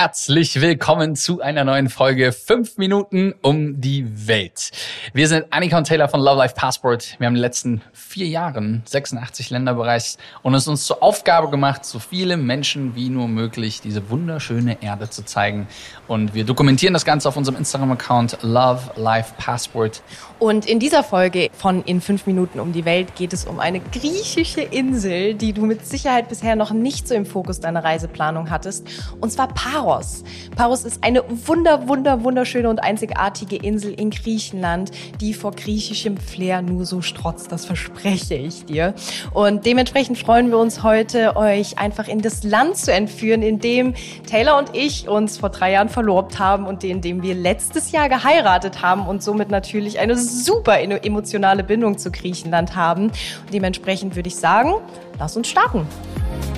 Herzlich willkommen zu einer neuen Folge 5 Minuten um die Welt. Wir sind Annika und Taylor von Love Life Passport. Wir haben in den letzten vier Jahren 86 Länder bereist und es uns zur Aufgabe gemacht, so viele Menschen wie nur möglich diese wunderschöne Erde zu zeigen. Und wir dokumentieren das Ganze auf unserem Instagram-Account Love Life Passport. Und in dieser Folge von In 5 Minuten um die Welt geht es um eine griechische Insel, die du mit Sicherheit bisher noch nicht so im Fokus deiner Reiseplanung hattest. Und zwar Paros. Paros. Paros ist eine wunder, wunder, wunderschöne und einzigartige Insel in Griechenland, die vor griechischem Flair nur so strotzt. Das verspreche ich dir. Und dementsprechend freuen wir uns heute, euch einfach in das Land zu entführen, in dem Taylor und ich uns vor drei Jahren verlobt haben und in dem wir letztes Jahr geheiratet haben und somit natürlich eine super emotionale Bindung zu Griechenland haben. Und dementsprechend würde ich sagen, lass uns starten.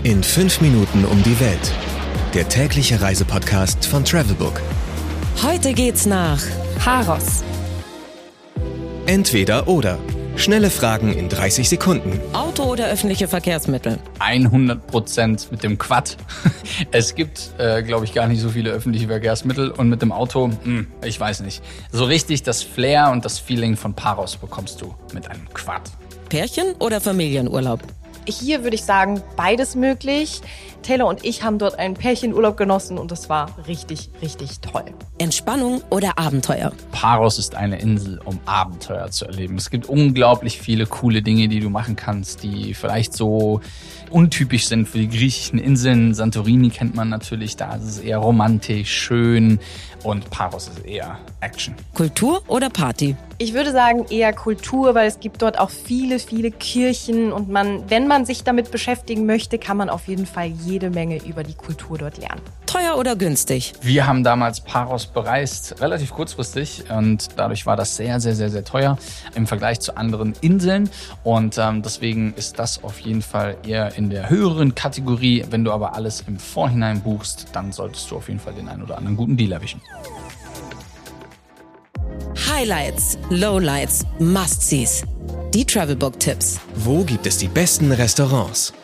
In fünf Minuten um die Welt der tägliche Reisepodcast von Travelbook. Heute geht's nach Paros. Entweder oder. Schnelle Fragen in 30 Sekunden. Auto oder öffentliche Verkehrsmittel? 100 Prozent mit dem Quad. Es gibt, äh, glaube ich, gar nicht so viele öffentliche Verkehrsmittel und mit dem Auto, mh, hm, ich weiß nicht. So richtig das Flair und das Feeling von Paros bekommst du mit einem Quad. Pärchen oder Familienurlaub? Hier würde ich sagen, beides möglich. Taylor und ich haben dort einen Pärchenurlaub genossen und das war richtig, richtig toll. Entspannung oder Abenteuer? Paros ist eine Insel, um Abenteuer zu erleben. Es gibt unglaublich viele coole Dinge, die du machen kannst, die vielleicht so untypisch sind für die griechischen Inseln. Santorini kennt man natürlich, da ist es eher romantisch, schön und Paros ist eher Action. Kultur oder Party? Ich würde sagen eher Kultur, weil es gibt dort auch viele, viele Kirchen und man, wenn man sich damit beschäftigen möchte, kann man auf jeden Fall jede Menge über die Kultur dort lernen. Teuer oder günstig? Wir haben damals Paros bereist, relativ kurzfristig und dadurch war das sehr, sehr, sehr, sehr teuer im Vergleich zu anderen Inseln und ähm, deswegen ist das auf jeden Fall eher in der höheren Kategorie. Wenn du aber alles im Vorhinein buchst, dann solltest du auf jeden Fall den einen oder anderen guten Deal erwischen. Highlights, Lowlights, Must-Sees. Die Travelbook-Tipps. Wo gibt es die besten Restaurants?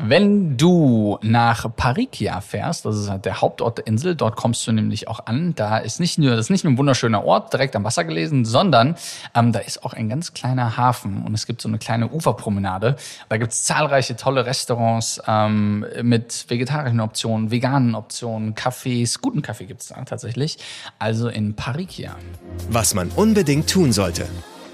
Wenn du nach Parikia fährst, das ist halt der Hauptort der Insel, dort kommst du nämlich auch an. Da ist nicht nur, das ist nicht nur ein wunderschöner Ort, direkt am Wasser gelesen, sondern ähm, da ist auch ein ganz kleiner Hafen und es gibt so eine kleine Uferpromenade. Da gibt's zahlreiche tolle Restaurants ähm, mit vegetarischen Optionen, veganen Optionen, Cafés, guten Kaffee gibt's da tatsächlich. Also in Parikia. Was man unbedingt tun sollte.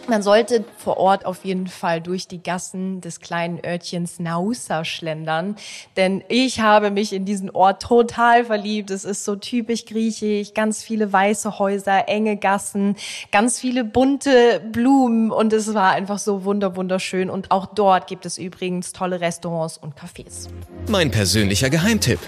Man sollte vor Ort auf jeden Fall durch die Gassen des kleinen Örtchens Nausa schlendern, denn ich habe mich in diesen Ort total verliebt. Es ist so typisch griechisch, ganz viele weiße Häuser, enge Gassen, ganz viele bunte Blumen und es war einfach so wunder wunderschön und auch dort gibt es übrigens tolle Restaurants und Cafés. Mein persönlicher Geheimtipp.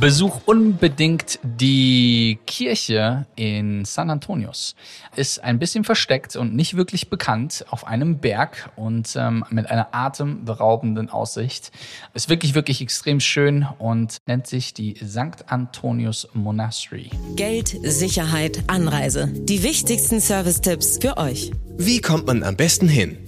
Besuch unbedingt die Kirche in San Antonius. Ist ein bisschen versteckt und nicht wirklich bekannt auf einem Berg und ähm, mit einer atemberaubenden Aussicht. Ist wirklich, wirklich extrem schön und nennt sich die St. Antonius Monastery. Geld, Sicherheit, Anreise. Die wichtigsten Service-Tipps für euch. Wie kommt man am besten hin?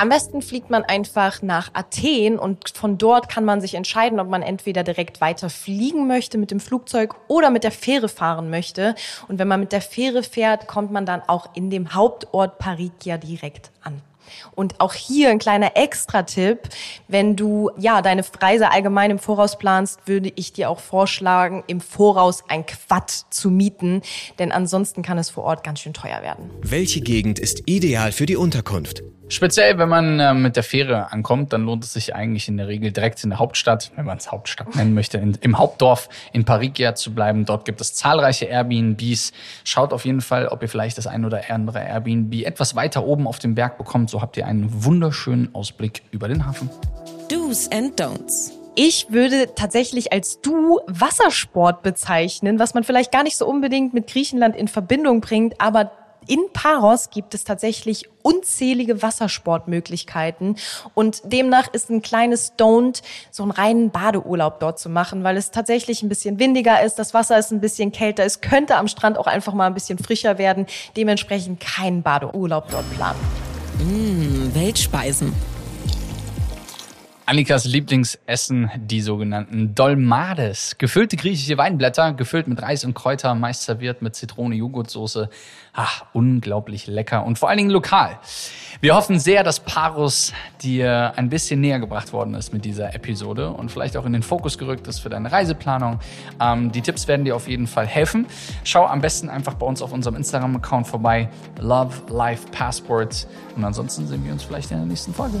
Am besten fliegt man einfach nach Athen und von dort kann man sich entscheiden, ob man entweder direkt weiter fliegen möchte mit dem Flugzeug oder mit der Fähre fahren möchte. Und wenn man mit der Fähre fährt, kommt man dann auch in dem Hauptort Parikia direkt an. Und auch hier ein kleiner Extra-Tipp. Wenn du, ja, deine Reise allgemein im Voraus planst, würde ich dir auch vorschlagen, im Voraus ein Quad zu mieten. Denn ansonsten kann es vor Ort ganz schön teuer werden. Welche Gegend ist ideal für die Unterkunft? Speziell, wenn man äh, mit der Fähre ankommt, dann lohnt es sich eigentlich in der Regel direkt in der Hauptstadt, wenn man es Hauptstadt nennen möchte, in, im Hauptdorf in Parikia zu bleiben. Dort gibt es zahlreiche Airbnbs. Schaut auf jeden Fall, ob ihr vielleicht das ein oder andere Airbnb etwas weiter oben auf dem Berg bekommt. So habt ihr einen wunderschönen Ausblick über den Hafen. Do's and Don'ts. Ich würde tatsächlich als Du Wassersport bezeichnen, was man vielleicht gar nicht so unbedingt mit Griechenland in Verbindung bringt, aber in Paros gibt es tatsächlich unzählige Wassersportmöglichkeiten und demnach ist ein kleines Don't, so einen reinen Badeurlaub dort zu machen, weil es tatsächlich ein bisschen windiger ist, das Wasser ist ein bisschen kälter, es könnte am Strand auch einfach mal ein bisschen frischer werden, dementsprechend keinen Badeurlaub dort planen. Mmh, Weltspeisen. Annikas Lieblingsessen, die sogenannten Dolmades. Gefüllte griechische Weinblätter, gefüllt mit Reis und Kräuter, meist serviert mit Zitrone, Joghurtsoße. Ach, unglaublich lecker und vor allen Dingen lokal. Wir hoffen sehr, dass Parus dir ein bisschen näher gebracht worden ist mit dieser Episode und vielleicht auch in den Fokus gerückt ist für deine Reiseplanung. Ähm, die Tipps werden dir auf jeden Fall helfen. Schau am besten einfach bei uns auf unserem Instagram-Account vorbei. Love Life Passports. Und ansonsten sehen wir uns vielleicht in der nächsten Folge.